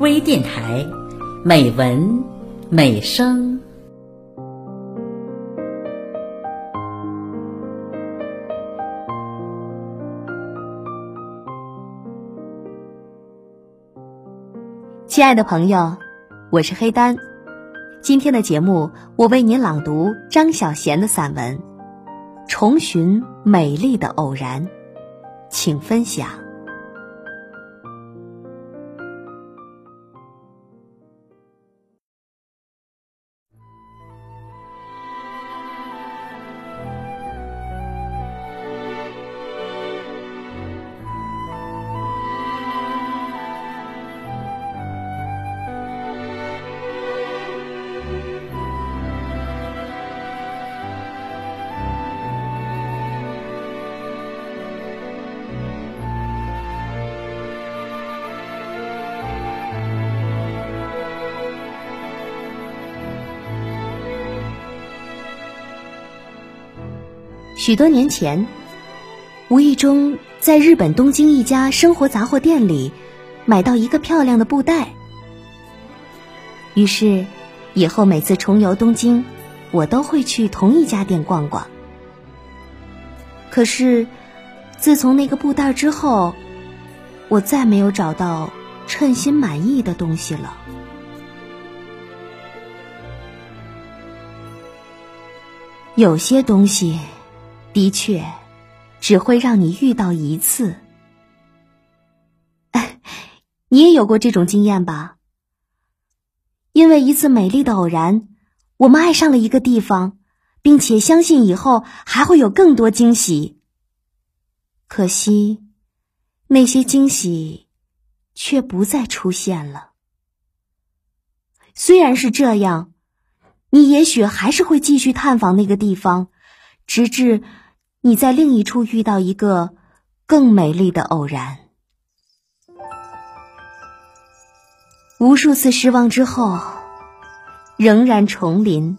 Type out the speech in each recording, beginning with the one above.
微电台，美文美声。亲爱的朋友，我是黑丹。今天的节目，我为您朗读张小娴的散文《重寻美丽的偶然》，请分享。许多年前，无意中在日本东京一家生活杂货店里买到一个漂亮的布袋，于是以后每次重游东京，我都会去同一家店逛逛。可是，自从那个布袋之后，我再没有找到称心满意的东西了。有些东西。的确，只会让你遇到一次。你也有过这种经验吧？因为一次美丽的偶然，我们爱上了一个地方，并且相信以后还会有更多惊喜。可惜，那些惊喜却不再出现了。虽然是这样，你也许还是会继续探访那个地方。直至你在另一处遇到一个更美丽的偶然，无数次失望之后，仍然重临，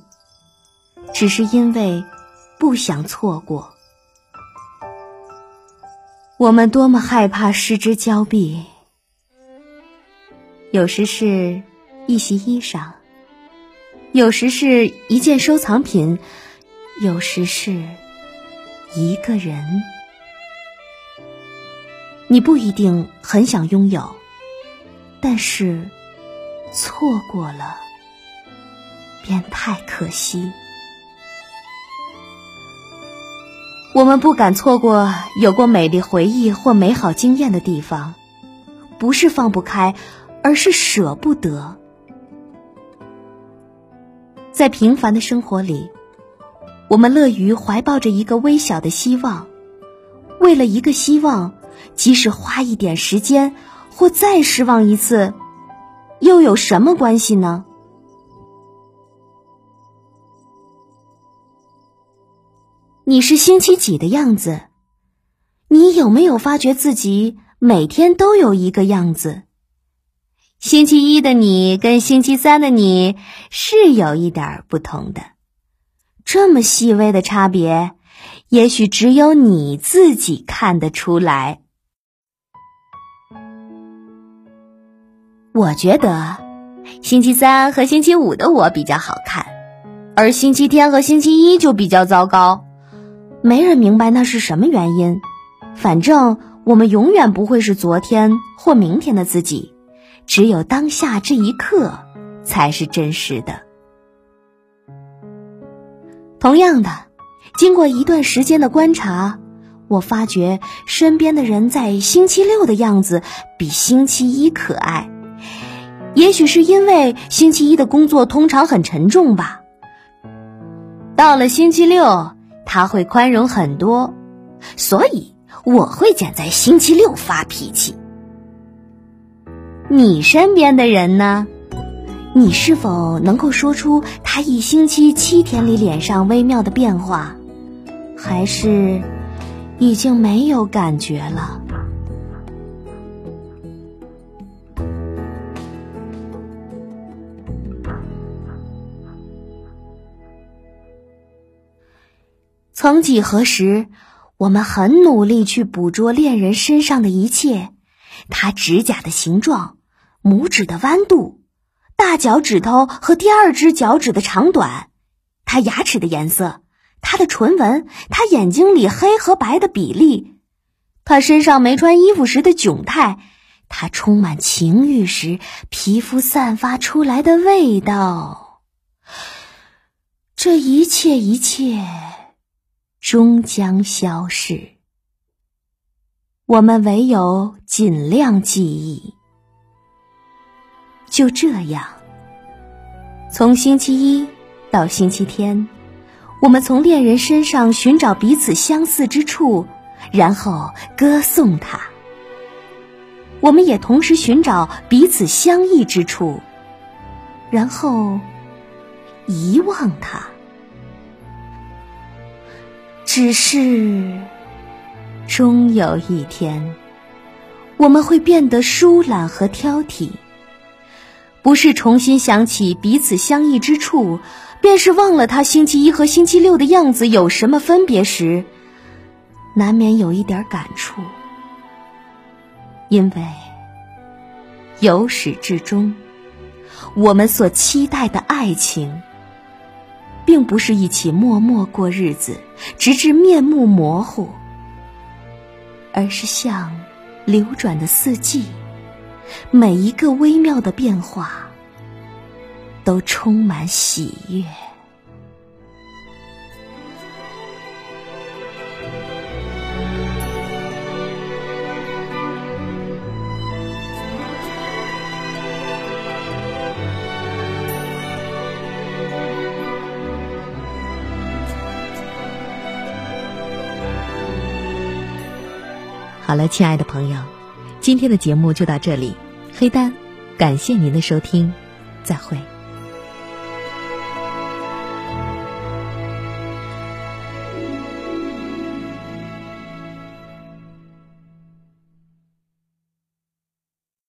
只是因为不想错过。我们多么害怕失之交臂，有时是一袭衣裳，有时是一件收藏品。有时是一个人，你不一定很想拥有，但是错过了便太可惜。我们不敢错过有过美丽回忆或美好经验的地方，不是放不开，而是舍不得。在平凡的生活里。我们乐于怀抱着一个微小的希望，为了一个希望，即使花一点时间，或再失望一次，又有什么关系呢？你是星期几的样子？你有没有发觉自己每天都有一个样子？星期一的你跟星期三的你是有一点不同的。这么细微的差别，也许只有你自己看得出来。我觉得星期三和星期五的我比较好看，而星期天和星期一就比较糟糕。没人明白那是什么原因。反正我们永远不会是昨天或明天的自己，只有当下这一刻才是真实的。同样的，经过一段时间的观察，我发觉身边的人在星期六的样子比星期一可爱。也许是因为星期一的工作通常很沉重吧。到了星期六，他会宽容很多，所以我会拣在星期六发脾气。你身边的人呢？你是否能够说出他一星期七天里脸上微妙的变化，还是已经没有感觉了？曾几何时，我们很努力去捕捉恋人身上的一切，他指甲的形状。拇指的弯度，大脚趾头和第二只脚趾的长短，他牙齿的颜色，他的唇纹，他眼睛里黑和白的比例，他身上没穿衣服时的窘态，他充满情欲时皮肤散发出来的味道。这一切，一切，终将消逝。我们唯有尽量记忆。就这样，从星期一到星期天，我们从恋人身上寻找彼此相似之处，然后歌颂他；我们也同时寻找彼此相异之处，然后遗忘他。只是。终有一天，我们会变得疏懒和挑剔。不是重新想起彼此相异之处，便是忘了他星期一和星期六的样子有什么分别时，难免有一点感触。因为由始至终，我们所期待的爱情，并不是一起默默过日子，直至面目模糊。而是像流转的四季，每一个微妙的变化都充满喜悦。好了，亲爱的朋友，今天的节目就到这里。黑丹，感谢您的收听，再会。